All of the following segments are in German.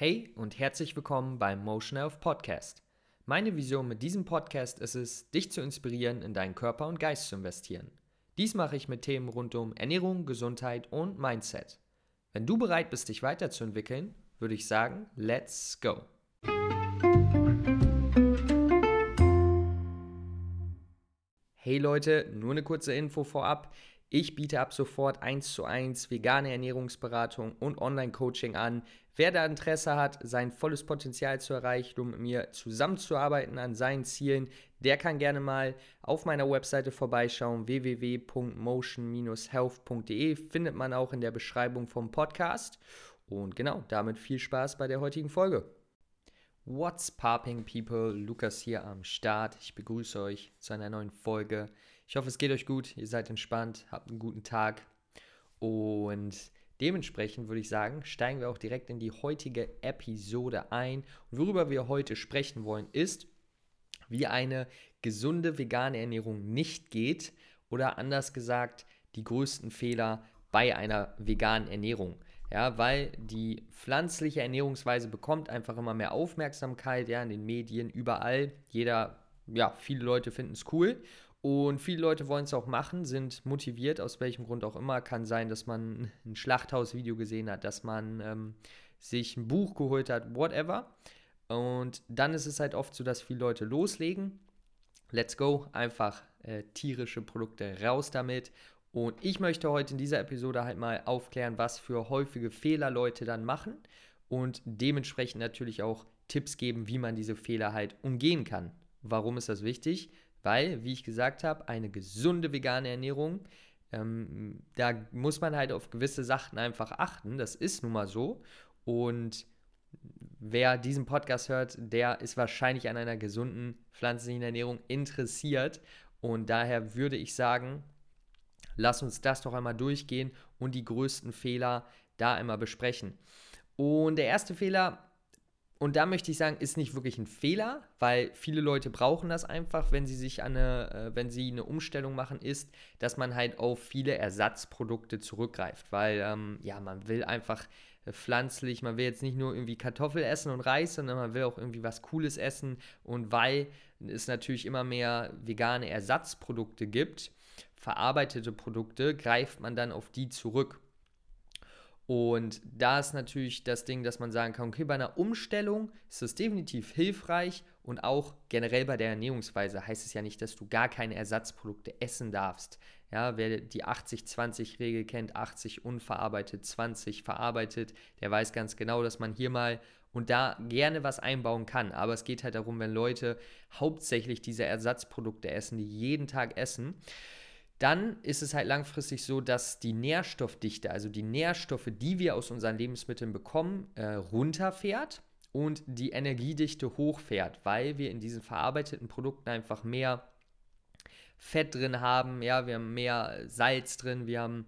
Hey und herzlich willkommen beim Motion Health Podcast. Meine Vision mit diesem Podcast ist es, dich zu inspirieren, in deinen Körper und Geist zu investieren. Dies mache ich mit Themen rund um Ernährung, Gesundheit und Mindset. Wenn du bereit bist, dich weiterzuentwickeln, würde ich sagen, let's go. Hey Leute, nur eine kurze Info vorab. Ich biete ab sofort 1 zu 1 vegane Ernährungsberatung und Online-Coaching an. Wer da Interesse hat, sein volles Potenzial zu erreichen, um mit mir zusammenzuarbeiten an seinen Zielen, der kann gerne mal auf meiner Webseite vorbeischauen. www.motion-health.de findet man auch in der Beschreibung vom Podcast. Und genau, damit viel Spaß bei der heutigen Folge. What's popping, people? Lukas hier am Start. Ich begrüße euch zu einer neuen Folge. Ich hoffe, es geht euch gut, ihr seid entspannt, habt einen guten Tag und dementsprechend würde ich sagen, steigen wir auch direkt in die heutige Episode ein. Und worüber wir heute sprechen wollen, ist, wie eine gesunde vegane Ernährung nicht geht oder anders gesagt, die größten Fehler bei einer veganen Ernährung. Ja, weil die pflanzliche Ernährungsweise bekommt einfach immer mehr Aufmerksamkeit, ja, in den Medien, überall. Jeder, ja, viele Leute finden es cool und viele Leute wollen es auch machen, sind motiviert, aus welchem Grund auch immer. Kann sein, dass man ein Schlachthaus-Video gesehen hat, dass man ähm, sich ein Buch geholt hat, whatever. Und dann ist es halt oft so, dass viele Leute loslegen. Let's go, einfach äh, tierische Produkte raus damit. Und ich möchte heute in dieser Episode halt mal aufklären, was für häufige Fehler Leute dann machen und dementsprechend natürlich auch Tipps geben, wie man diese Fehler halt umgehen kann. Warum ist das wichtig? Weil, wie ich gesagt habe, eine gesunde vegane Ernährung, ähm, da muss man halt auf gewisse Sachen einfach achten. Das ist nun mal so. Und wer diesen Podcast hört, der ist wahrscheinlich an einer gesunden pflanzlichen Ernährung interessiert. Und daher würde ich sagen, lass uns das doch einmal durchgehen und die größten Fehler da einmal besprechen. Und der erste Fehler, und da möchte ich sagen, ist nicht wirklich ein Fehler, weil viele Leute brauchen das einfach, wenn sie sich eine, äh, wenn sie eine Umstellung machen, ist, dass man halt auf viele Ersatzprodukte zurückgreift, weil ähm, ja, man will einfach äh, pflanzlich, man will jetzt nicht nur irgendwie Kartoffel essen und Reis, sondern man will auch irgendwie was Cooles essen und weil es natürlich immer mehr vegane Ersatzprodukte gibt, verarbeitete Produkte, greift man dann auf die zurück. Und da ist natürlich das Ding, dass man sagen kann, okay, bei einer Umstellung ist das definitiv hilfreich und auch generell bei der Ernährungsweise heißt es ja nicht, dass du gar keine Ersatzprodukte essen darfst. Ja, wer die 80-20-Regel kennt, 80 unverarbeitet, 20 verarbeitet, der weiß ganz genau, dass man hier mal und da gerne was einbauen kann. Aber es geht halt darum, wenn Leute hauptsächlich diese Ersatzprodukte essen, die jeden Tag essen, dann ist es halt langfristig so, dass die Nährstoffdichte, also die Nährstoffe, die wir aus unseren Lebensmitteln bekommen, äh, runterfährt und die Energiedichte hochfährt, weil wir in diesen verarbeiteten Produkten einfach mehr Fett drin haben, ja, wir haben mehr Salz drin, wir haben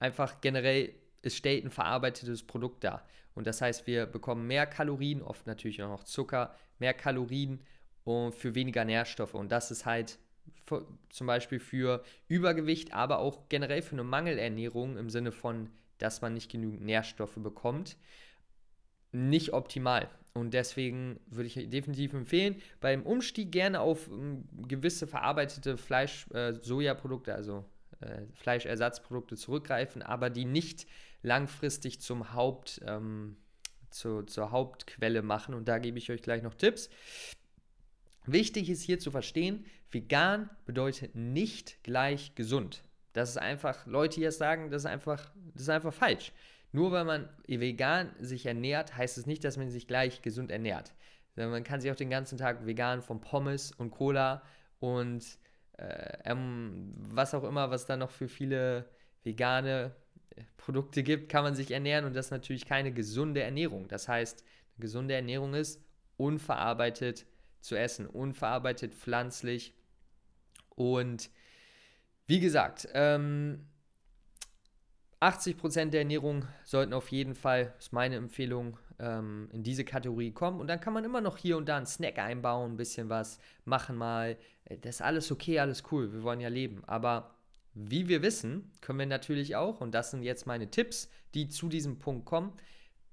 einfach generell, es stellt ein verarbeitetes Produkt dar. Und das heißt, wir bekommen mehr Kalorien, oft natürlich auch noch Zucker, mehr Kalorien und für weniger Nährstoffe. Und das ist halt zum Beispiel für Übergewicht, aber auch generell für eine Mangelernährung im Sinne von, dass man nicht genügend Nährstoffe bekommt, nicht optimal. Und deswegen würde ich definitiv empfehlen, beim Umstieg gerne auf ähm, gewisse verarbeitete Fleisch, äh, also äh, Fleischersatzprodukte zurückgreifen, aber die nicht langfristig zum Haupt, ähm, zu, zur Hauptquelle machen. Und da gebe ich euch gleich noch Tipps. Wichtig ist hier zu verstehen, vegan bedeutet nicht gleich gesund. Das ist einfach, Leute hier sagen, das ist einfach, das ist einfach falsch. Nur weil man vegan sich ernährt, heißt es nicht, dass man sich gleich gesund ernährt. Man kann sich auch den ganzen Tag vegan von Pommes und Cola und äh, ähm, was auch immer, was da noch für viele vegane äh, Produkte gibt, kann man sich ernähren und das ist natürlich keine gesunde Ernährung. Das heißt, eine gesunde Ernährung ist unverarbeitet zu essen, unverarbeitet, pflanzlich. Und wie gesagt, ähm, 80% der Ernährung sollten auf jeden Fall, ist meine Empfehlung, ähm, in diese Kategorie kommen. Und dann kann man immer noch hier und da einen Snack einbauen, ein bisschen was machen mal. Äh, das ist alles okay, alles cool, wir wollen ja leben. Aber wie wir wissen, können wir natürlich auch, und das sind jetzt meine Tipps, die zu diesem Punkt kommen,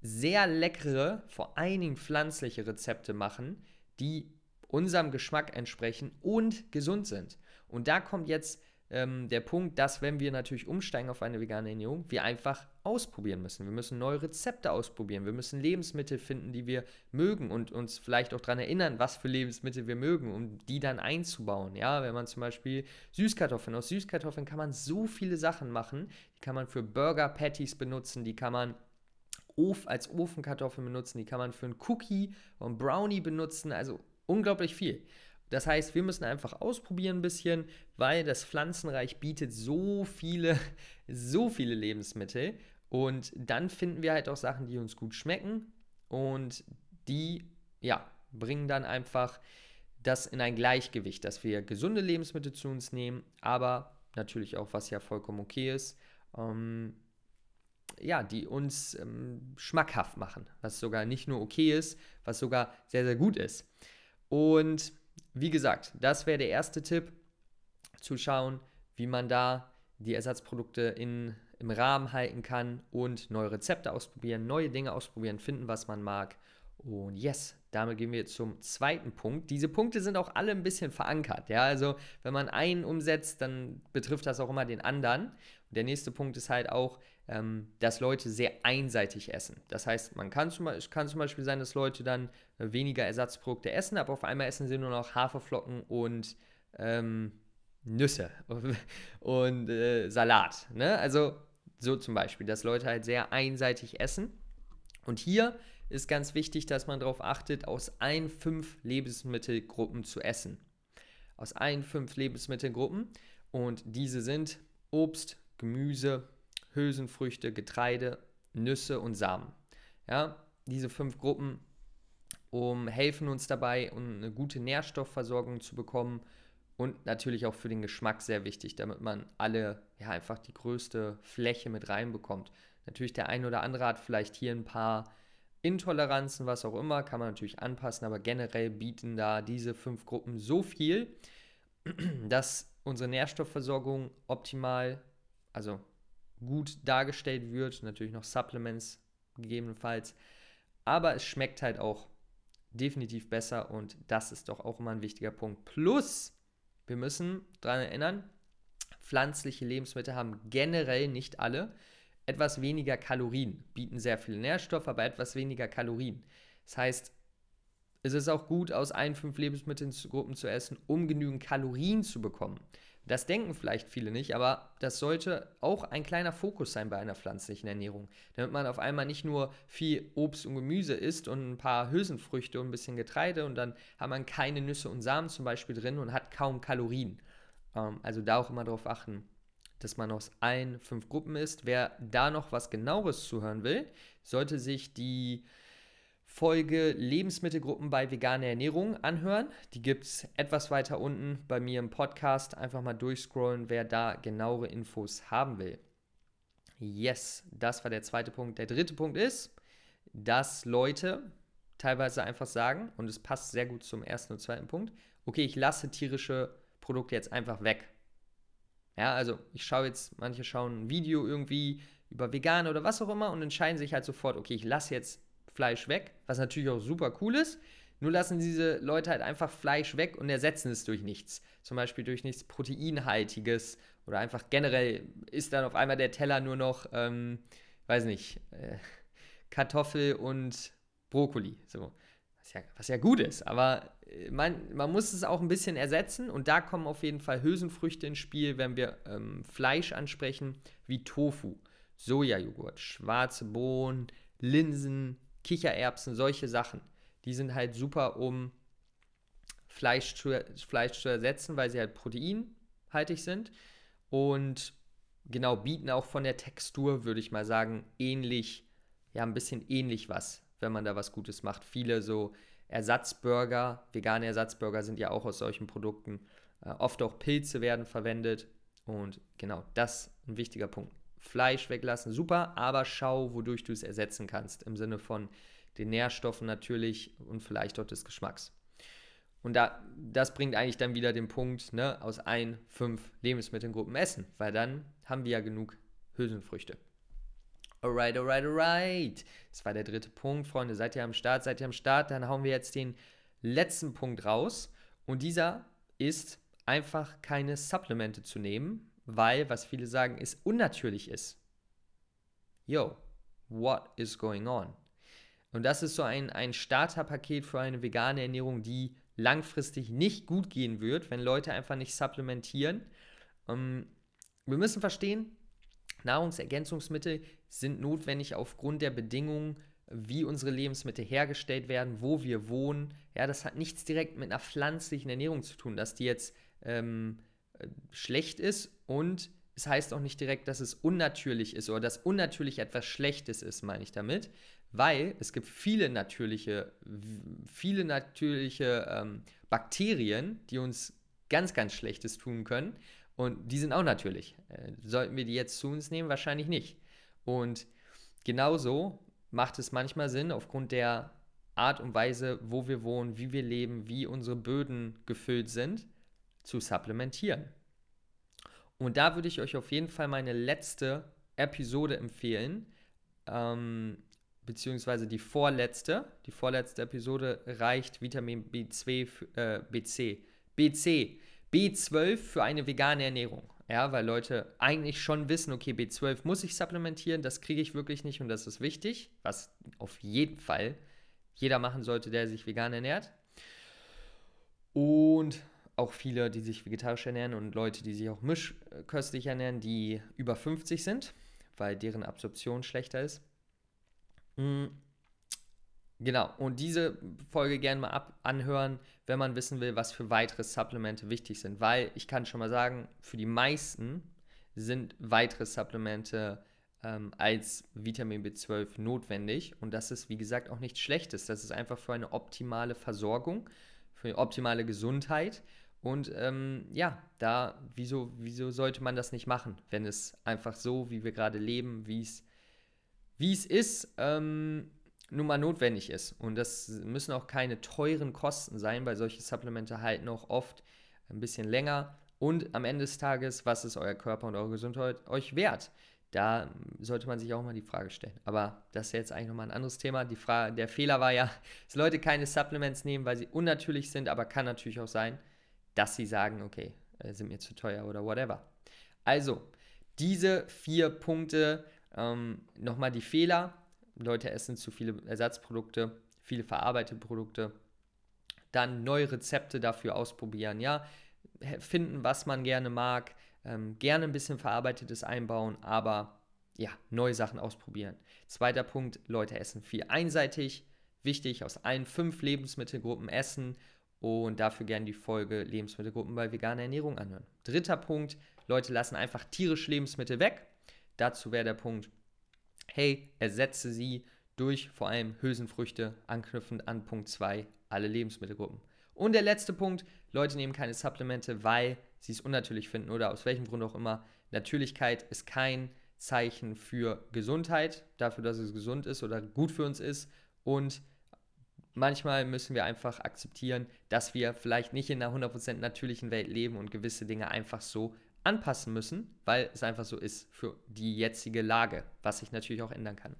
sehr leckere, vor allen Dingen pflanzliche Rezepte machen, die unserem Geschmack entsprechen und gesund sind. Und da kommt jetzt ähm, der Punkt, dass wenn wir natürlich umsteigen auf eine vegane Ernährung, wir einfach ausprobieren müssen. Wir müssen neue Rezepte ausprobieren. Wir müssen Lebensmittel finden, die wir mögen und uns vielleicht auch daran erinnern, was für Lebensmittel wir mögen, um die dann einzubauen. Ja, wenn man zum Beispiel Süßkartoffeln, aus Süßkartoffeln kann man so viele Sachen machen. Die kann man für Burger Patties benutzen, die kann man als Ofenkartoffeln benutzen, die kann man für einen Cookie und Brownie benutzen. Also unglaublich viel. Das heißt, wir müssen einfach ausprobieren ein bisschen, weil das Pflanzenreich bietet so viele, so viele Lebensmittel. Und dann finden wir halt auch Sachen, die uns gut schmecken und die, ja, bringen dann einfach das in ein Gleichgewicht, dass wir gesunde Lebensmittel zu uns nehmen, aber natürlich auch, was ja vollkommen okay ist, ähm, ja, die uns ähm, schmackhaft machen, was sogar nicht nur okay ist, was sogar sehr, sehr gut ist. Und wie gesagt, das wäre der erste Tipp, zu schauen, wie man da die Ersatzprodukte in, im Rahmen halten kann und neue Rezepte ausprobieren, neue Dinge ausprobieren, finden, was man mag. Und yes, damit gehen wir zum zweiten Punkt. Diese Punkte sind auch alle ein bisschen verankert. Ja, also wenn man einen umsetzt, dann betrifft das auch immer den anderen. Und der nächste Punkt ist halt auch, ähm, dass Leute sehr einseitig essen. Das heißt, man kann zum, es kann zum Beispiel sein, dass Leute dann äh, weniger Ersatzprodukte essen, aber auf einmal essen sie nur noch Haferflocken und ähm, Nüsse und äh, Salat. Ne? Also so zum Beispiel, dass Leute halt sehr einseitig essen. Und hier ist ganz wichtig, dass man darauf achtet, aus ein, fünf Lebensmittelgruppen zu essen. Aus ein, fünf Lebensmittelgruppen. Und diese sind Obst, Gemüse, Hülsenfrüchte, Getreide, Nüsse und Samen. Ja, diese fünf Gruppen um, helfen uns dabei, um eine gute Nährstoffversorgung zu bekommen und natürlich auch für den Geschmack sehr wichtig, damit man alle, ja, einfach die größte Fläche mit reinbekommt. Natürlich der ein oder andere hat vielleicht hier ein paar Intoleranzen, was auch immer, kann man natürlich anpassen, aber generell bieten da diese fünf Gruppen so viel, dass unsere Nährstoffversorgung optimal, also gut dargestellt wird. Natürlich noch Supplements gegebenenfalls. Aber es schmeckt halt auch definitiv besser und das ist doch auch immer ein wichtiger Punkt. Plus, wir müssen daran erinnern, pflanzliche Lebensmittel haben generell nicht alle etwas weniger Kalorien, bieten sehr viele Nährstoffe, aber etwas weniger Kalorien. Das heißt, es ist auch gut, aus ein, fünf Lebensmittelgruppen zu essen, um genügend Kalorien zu bekommen. Das denken vielleicht viele nicht, aber das sollte auch ein kleiner Fokus sein bei einer pflanzlichen Ernährung, damit man auf einmal nicht nur viel Obst und Gemüse isst und ein paar Hülsenfrüchte und ein bisschen Getreide und dann hat man keine Nüsse und Samen zum Beispiel drin und hat kaum Kalorien. Ähm, also da auch immer darauf achten, dass man aus allen fünf Gruppen isst. Wer da noch was genaueres zuhören will, sollte sich die Folge Lebensmittelgruppen bei veganer Ernährung anhören. Die gibt es etwas weiter unten bei mir im Podcast. Einfach mal durchscrollen, wer da genauere Infos haben will. Yes, das war der zweite Punkt. Der dritte Punkt ist, dass Leute teilweise einfach sagen, und es passt sehr gut zum ersten und zweiten Punkt, okay, ich lasse tierische Produkte jetzt einfach weg. Ja, also ich schaue jetzt, manche schauen ein Video irgendwie über vegan oder was auch immer und entscheiden sich halt sofort, okay, ich lasse jetzt Fleisch weg, was natürlich auch super cool ist. Nur lassen diese Leute halt einfach Fleisch weg und ersetzen es durch nichts. Zum Beispiel durch nichts Proteinhaltiges oder einfach generell ist dann auf einmal der Teller nur noch, ähm, weiß nicht, äh, Kartoffel und Brokkoli. So. Was ja, was ja gut ist, aber man, man muss es auch ein bisschen ersetzen und da kommen auf jeden Fall Hülsenfrüchte ins Spiel, wenn wir ähm, Fleisch ansprechen, wie Tofu, Sojajoghurt, schwarze Bohnen, Linsen, Kichererbsen, solche Sachen. Die sind halt super, um Fleisch zu, Fleisch zu ersetzen, weil sie halt proteinhaltig sind und genau bieten auch von der Textur, würde ich mal sagen, ähnlich, ja, ein bisschen ähnlich was, wenn man da was Gutes macht. Viele so Ersatzburger, vegane Ersatzburger sind ja auch aus solchen Produkten. Äh, oft auch Pilze werden verwendet und genau das ist ein wichtiger Punkt. Fleisch weglassen, super, aber schau, wodurch du es ersetzen kannst, im Sinne von den Nährstoffen natürlich und vielleicht auch des Geschmacks. Und da, das bringt eigentlich dann wieder den Punkt, ne, aus ein, fünf Lebensmittelgruppen essen, weil dann haben wir ja genug Hülsenfrüchte. Alright, alright, alright. Das war der dritte Punkt, Freunde. Seid ihr am Start? Seid ihr am Start? Dann hauen wir jetzt den letzten Punkt raus. Und dieser ist einfach keine Supplemente zu nehmen, weil, was viele sagen, es unnatürlich ist. Yo, what is going on? Und das ist so ein, ein Starterpaket für eine vegane Ernährung, die langfristig nicht gut gehen wird, wenn Leute einfach nicht supplementieren. Ähm, wir müssen verstehen, Nahrungsergänzungsmittel sind notwendig aufgrund der Bedingungen, wie unsere Lebensmittel hergestellt werden, wo wir wohnen. Ja, das hat nichts direkt mit einer pflanzlichen Ernährung zu tun, dass die jetzt ähm, äh, schlecht ist und es heißt auch nicht direkt, dass es unnatürlich ist oder dass unnatürlich etwas Schlechtes ist, meine ich damit, weil es gibt viele natürliche, viele natürliche ähm, Bakterien, die uns ganz, ganz Schlechtes tun können und die sind auch natürlich. Äh, sollten wir die jetzt zu uns nehmen? Wahrscheinlich nicht. Und genauso macht es manchmal Sinn, aufgrund der Art und Weise, wo wir wohnen, wie wir leben, wie unsere Böden gefüllt sind, zu supplementieren. Und da würde ich euch auf jeden Fall meine letzte Episode empfehlen, ähm, beziehungsweise die vorletzte. Die vorletzte Episode reicht Vitamin B2, äh, BC, BC, B12 für eine vegane Ernährung. Ja, weil Leute eigentlich schon wissen, okay, B12 muss ich supplementieren, das kriege ich wirklich nicht und das ist wichtig, was auf jeden Fall jeder machen sollte, der sich vegan ernährt. Und auch viele, die sich vegetarisch ernähren und Leute, die sich auch mischköstlich ernähren, die über 50 sind, weil deren Absorption schlechter ist. Genau, und diese Folge gerne mal ab anhören, wenn man wissen will, was für weitere Supplemente wichtig sind. Weil ich kann schon mal sagen, für die meisten sind weitere Supplemente ähm, als Vitamin B12 notwendig. Und das ist, wie gesagt, auch nichts Schlechtes. Das ist einfach für eine optimale Versorgung, für eine optimale Gesundheit. Und ähm, ja, da, wieso, wieso sollte man das nicht machen, wenn es einfach so, wie wir gerade leben, wie es wie es ist, ähm, nun mal notwendig ist. Und das müssen auch keine teuren Kosten sein, weil solche Supplemente halten auch oft ein bisschen länger. Und am Ende des Tages, was ist euer Körper und eure Gesundheit euch wert? Da sollte man sich auch mal die Frage stellen. Aber das ist jetzt eigentlich nochmal ein anderes Thema. Die Frage, der Fehler war ja, dass Leute keine Supplements nehmen, weil sie unnatürlich sind, aber kann natürlich auch sein, dass sie sagen, okay, äh, sind mir zu teuer oder whatever. Also, diese vier Punkte, ähm, nochmal die Fehler, Leute essen zu viele Ersatzprodukte, viele verarbeitete Produkte. Dann neue Rezepte dafür ausprobieren, ja. Finden, was man gerne mag. Ähm, gerne ein bisschen Verarbeitetes einbauen, aber ja, neue Sachen ausprobieren. Zweiter Punkt, Leute essen viel einseitig. Wichtig, aus allen fünf Lebensmittelgruppen essen und dafür gerne die Folge Lebensmittelgruppen bei veganer Ernährung anhören. Dritter Punkt, Leute lassen einfach tierische Lebensmittel weg. Dazu wäre der Punkt, hey, ersetze sie durch vor allem Hülsenfrüchte, anknüpfend an Punkt 2, alle Lebensmittelgruppen. Und der letzte Punkt, Leute nehmen keine Supplemente, weil sie es unnatürlich finden oder aus welchem Grund auch immer. Natürlichkeit ist kein Zeichen für Gesundheit, dafür, dass es gesund ist oder gut für uns ist. Und manchmal müssen wir einfach akzeptieren, dass wir vielleicht nicht in einer 100% natürlichen Welt leben und gewisse Dinge einfach so anpassen müssen, weil es einfach so ist für die jetzige Lage, was sich natürlich auch ändern kann.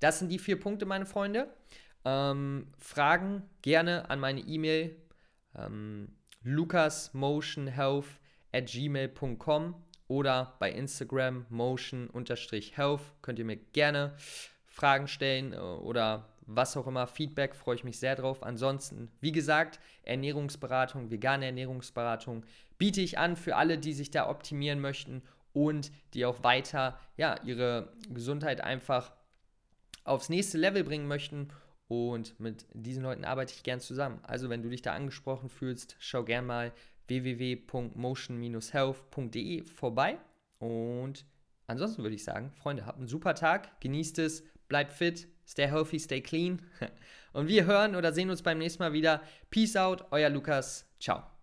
Das sind die vier Punkte, meine Freunde. Ähm, Fragen gerne an meine E-Mail ähm, lukasmotionhealth at gmail.com oder bei Instagram motion-health könnt ihr mir gerne Fragen stellen äh, oder was auch immer, Feedback, freue ich mich sehr drauf. Ansonsten, wie gesagt, Ernährungsberatung, vegane Ernährungsberatung biete ich an für alle, die sich da optimieren möchten und die auch weiter ja, ihre Gesundheit einfach aufs nächste Level bringen möchten. Und mit diesen Leuten arbeite ich gern zusammen. Also, wenn du dich da angesprochen fühlst, schau gern mal www.motion-health.de vorbei. Und ansonsten würde ich sagen, Freunde, habt einen super Tag, genießt es, bleibt fit, Stay healthy, stay clean. Und wir hören oder sehen uns beim nächsten Mal wieder. Peace out, euer Lukas. Ciao.